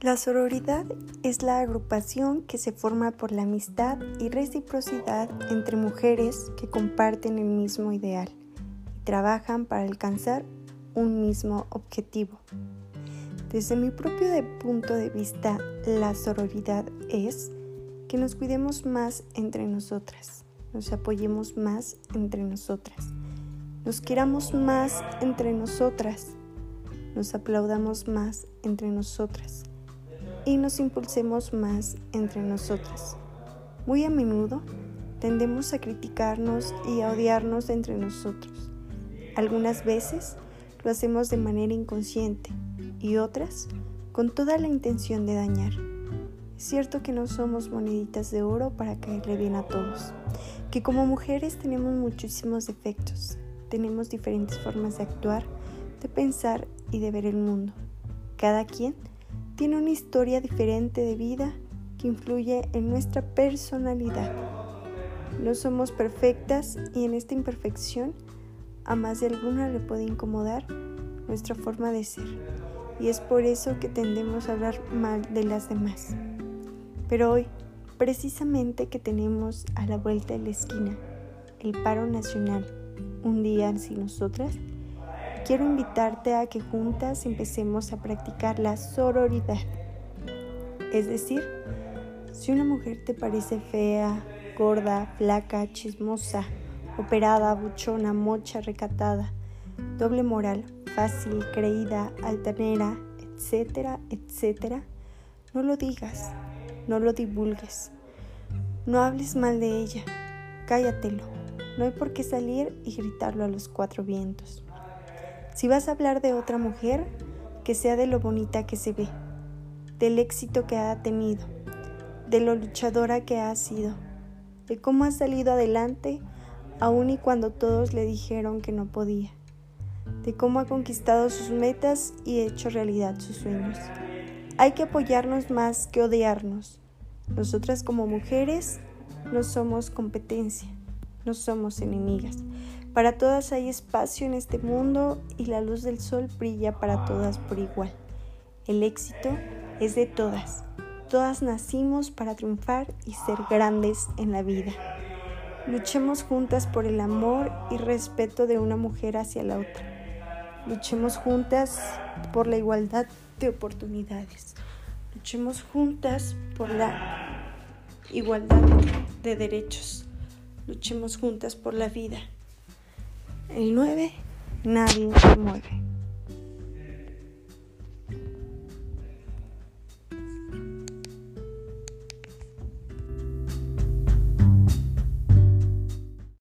La sororidad es la agrupación que se forma por la amistad y reciprocidad entre mujeres que comparten el mismo ideal y trabajan para alcanzar un mismo objetivo. Desde mi propio punto de vista, la sororidad es que nos cuidemos más entre nosotras, nos apoyemos más entre nosotras, nos queramos más entre nosotras, nos aplaudamos más entre nosotras y nos impulsemos más entre nosotras. Muy a menudo tendemos a criticarnos y a odiarnos entre nosotros. Algunas veces lo hacemos de manera inconsciente y otras con toda la intención de dañar. Es cierto que no somos moneditas de oro para caerle bien a todos, que como mujeres tenemos muchísimos defectos, tenemos diferentes formas de actuar, de pensar y de ver el mundo. Cada quien tiene una historia diferente de vida que influye en nuestra personalidad. No somos perfectas y en esta imperfección a más de alguna le puede incomodar nuestra forma de ser. Y es por eso que tendemos a hablar mal de las demás. Pero hoy, precisamente que tenemos a la vuelta de la esquina el paro nacional, un día sin nosotras, quiero invitarte a que juntas empecemos a practicar la sororidad. Es decir, si una mujer te parece fea, gorda, flaca, chismosa, operada, buchona, mocha, recatada, doble moral, fácil, creída, altanera, etcétera, etcétera, no lo digas, no lo divulgues, no hables mal de ella, cállatelo, no hay por qué salir y gritarlo a los cuatro vientos. Si vas a hablar de otra mujer, que sea de lo bonita que se ve, del éxito que ha tenido, de lo luchadora que ha sido, de cómo ha salido adelante aun y cuando todos le dijeron que no podía, de cómo ha conquistado sus metas y hecho realidad sus sueños. Hay que apoyarnos más que odiarnos. Nosotras como mujeres no somos competencia, no somos enemigas. Para todas hay espacio en este mundo y la luz del sol brilla para todas por igual. El éxito es de todas. Todas nacimos para triunfar y ser grandes en la vida. Luchemos juntas por el amor y respeto de una mujer hacia la otra. Luchemos juntas por la igualdad de oportunidades. Luchemos juntas por la igualdad de derechos. Luchemos juntas por la vida. El 9, nadie se mueve.